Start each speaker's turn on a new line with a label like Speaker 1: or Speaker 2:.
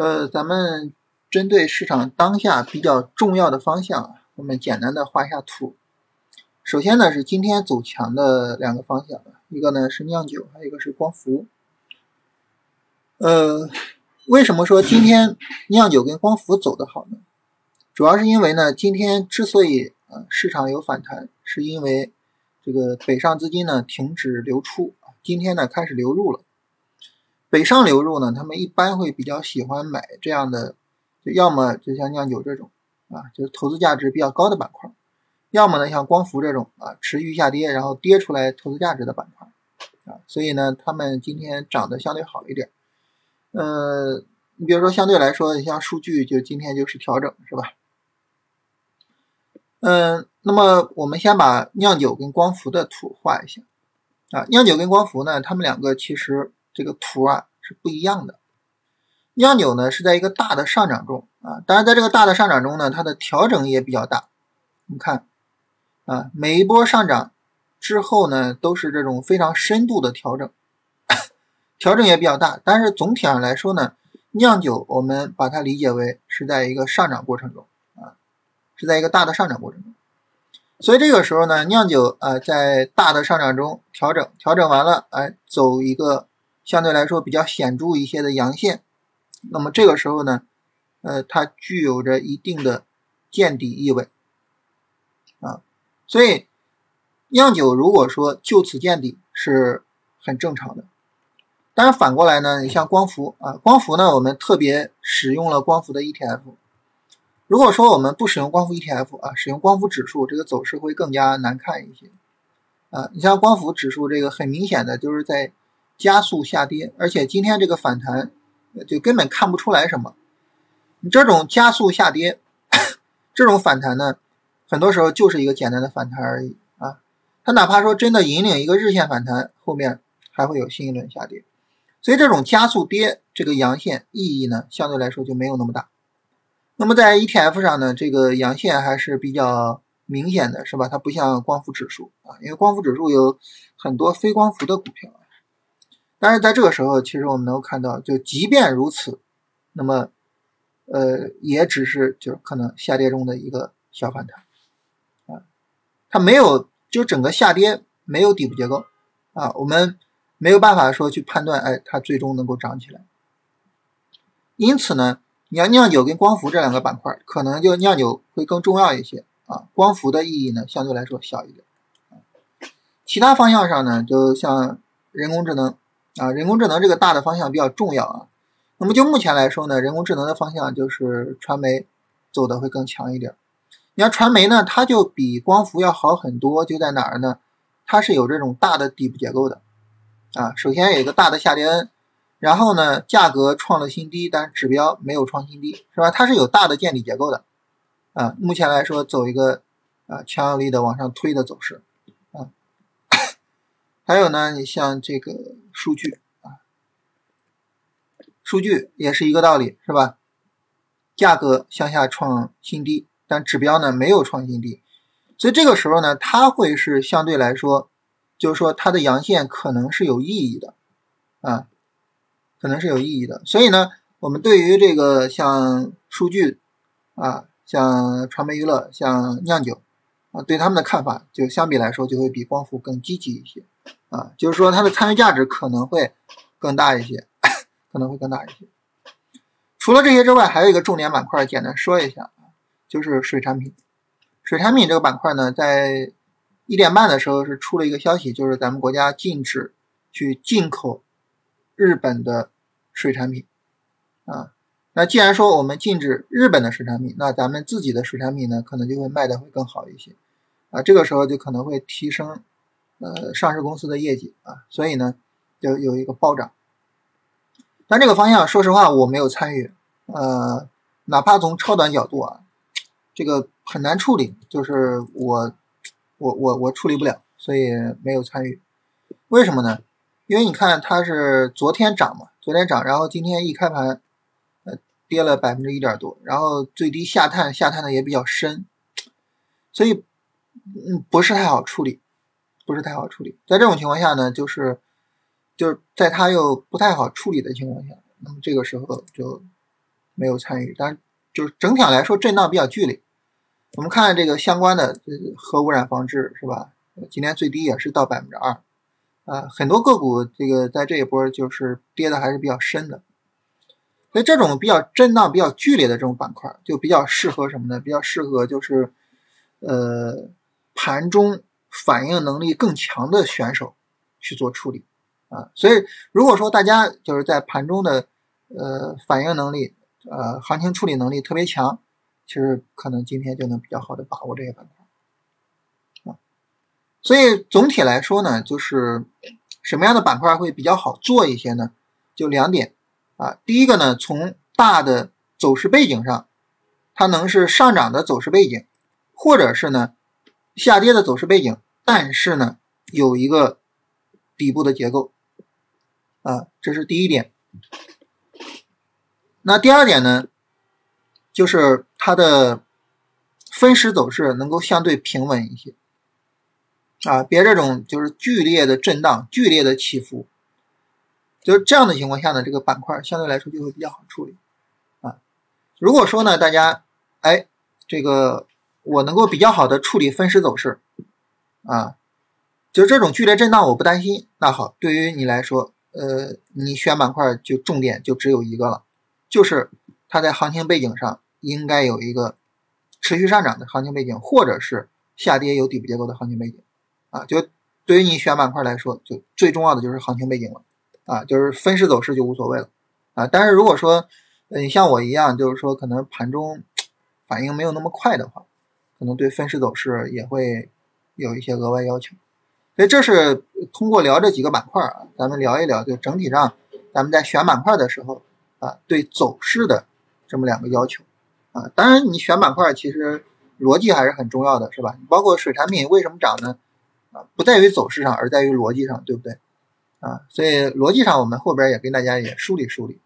Speaker 1: 呃，咱们针对市场当下比较重要的方向，我们简单的画一下图。首先呢是今天走强的两个方向，一个呢是酿酒，还有一个是光伏。呃，为什么说今天酿酒跟光伏走得好呢？主要是因为呢，今天之所以啊市场有反弹，是因为这个北上资金呢停止流出，今天呢开始流入了。北上流入呢，他们一般会比较喜欢买这样的，就要么就像酿酒这种啊，就是投资价值比较高的板块；要么呢像光伏这种啊，持续下跌然后跌出来投资价值的板块啊。所以呢，他们今天涨得相对好一点。呃，你比如说相对来说，像数据就今天就是调整，是吧？嗯，那么我们先把酿酒跟光伏的图画一下啊。酿酒跟光伏呢，他们两个其实。这个图啊是不一样的。酿酒呢是在一个大的上涨中啊，当然在这个大的上涨中呢，它的调整也比较大。你看啊，每一波上涨之后呢，都是这种非常深度的调整，调整也比较大。但是总体上来说呢，酿酒我们把它理解为是在一个上涨过程中啊，是在一个大的上涨过程中。所以这个时候呢，酿酒啊在大的上涨中调整，调整完了，哎，走一个。相对来说比较显著一些的阳线，那么这个时候呢，呃，它具有着一定的见底意味啊，所以酿酒如果说就此见底是很正常的。但是反过来呢，你像光伏啊，光伏呢，我们特别使用了光伏的 ETF。如果说我们不使用光伏 ETF 啊，使用光伏指数，这个走势会更加难看一些啊。你像光伏指数这个很明显的就是在。加速下跌，而且今天这个反弹就根本看不出来什么。你这种加速下跌，这种反弹呢，很多时候就是一个简单的反弹而已啊。它哪怕说真的引领一个日线反弹，后面还会有新一轮下跌。所以这种加速跌，这个阳线意义呢，相对来说就没有那么大。那么在 ETF 上呢，这个阳线还是比较明显的，是吧？它不像光伏指数啊，因为光伏指数有很多非光伏的股票。但是在这个时候，其实我们能够看到，就即便如此，那么，呃，也只是就是可能下跌中的一个小反弹，啊，它没有就整个下跌没有底部结构，啊，我们没有办法说去判断，哎，它最终能够涨起来。因此呢，你要酿酒跟光伏这两个板块，可能就酿酒会更重要一些，啊，光伏的意义呢相对来说小一点，其他方向上呢，就像人工智能。啊，人工智能这个大的方向比较重要啊。那么就目前来说呢，人工智能的方向就是传媒走的会更强一点。你要传媒呢，它就比光伏要好很多，就在哪儿呢？它是有这种大的底部结构的啊。首先有一个大的下跌然后呢，价格创了新低，但是指标没有创新低，是吧？它是有大的见底结构的啊。目前来说，走一个啊强有力的往上推的走势。还有呢，你像这个数据啊，数据也是一个道理，是吧？价格向下创新低，但指标呢没有创新低，所以这个时候呢，它会是相对来说，就是说它的阳线可能是有意义的啊，可能是有意义的。所以呢，我们对于这个像数据啊，像传媒娱乐、像酿酒啊，对他们的看法就相比来说就会比光伏更积极一些。啊，就是说它的参与价值可能会更大一些，可能会更大一些。除了这些之外，还有一个重点板块，简单说一下，就是水产品。水产品这个板块呢，在一点半的时候是出了一个消息，就是咱们国家禁止去进口日本的水产品啊。那既然说我们禁止日本的水产品，那咱们自己的水产品呢，可能就会卖的会更好一些啊。这个时候就可能会提升。呃，上市公司的业绩啊，所以呢，就有一个暴涨。但这个方向，说实话，我没有参与。呃，哪怕从超短角度啊，这个很难处理，就是我，我，我，我处理不了，所以没有参与。为什么呢？因为你看，它是昨天涨嘛，昨天涨，然后今天一开盘，跌了百分之一点多，然后最低下探，下探的也比较深，所以，嗯，不是太好处理。不是太好处理，在这种情况下呢，就是就是在它又不太好处理的情况下，那么这个时候就没有参与，但是就是整体上来说震荡比较剧烈。我们看这个相关的核污染防治是吧？今天最低也是到百分之二，啊，很多个股这个在这一波就是跌的还是比较深的。所以这种比较震荡比较剧烈的这种板块，就比较适合什么呢？比较适合就是呃盘中反应能力更强的选手去做处理啊。所以如果说大家就是在盘中的呃反应能力呃行情处理能力特别强。其实可能今天就能比较好的把握这些板块啊，所以总体来说呢，就是什么样的板块会比较好做一些呢？就两点啊，第一个呢，从大的走势背景上，它能是上涨的走势背景，或者是呢下跌的走势背景，但是呢有一个底部的结构啊，这是第一点。那第二点呢？就是它的分时走势能够相对平稳一些啊，别这种就是剧烈的震荡、剧烈的起伏，就是这样的情况下呢，这个板块相对来说就会比较好处理啊。如果说呢，大家哎，这个我能够比较好的处理分时走势啊，就这种剧烈震荡我不担心，那好，对于你来说，呃，你选板块就重点就只有一个了，就是它在行情背景上。应该有一个持续上涨的行情背景，或者是下跌有底部结构的行情背景，啊，就对于你选板块来说，就最重要的就是行情背景了，啊，就是分时走势就无所谓了，啊，但是如果说你像我一样，就是说可能盘中反应没有那么快的话，可能对分时走势也会有一些额外要求，所以这是通过聊这几个板块啊，咱们聊一聊，就整体上咱们在选板块的时候啊，对走势的这么两个要求。啊，当然，你选板块其实逻辑还是很重要的，是吧？包括水产品为什么涨呢？啊，不在于走势上，而在于逻辑上，对不对？啊，所以逻辑上我们后边也跟大家也梳理梳理。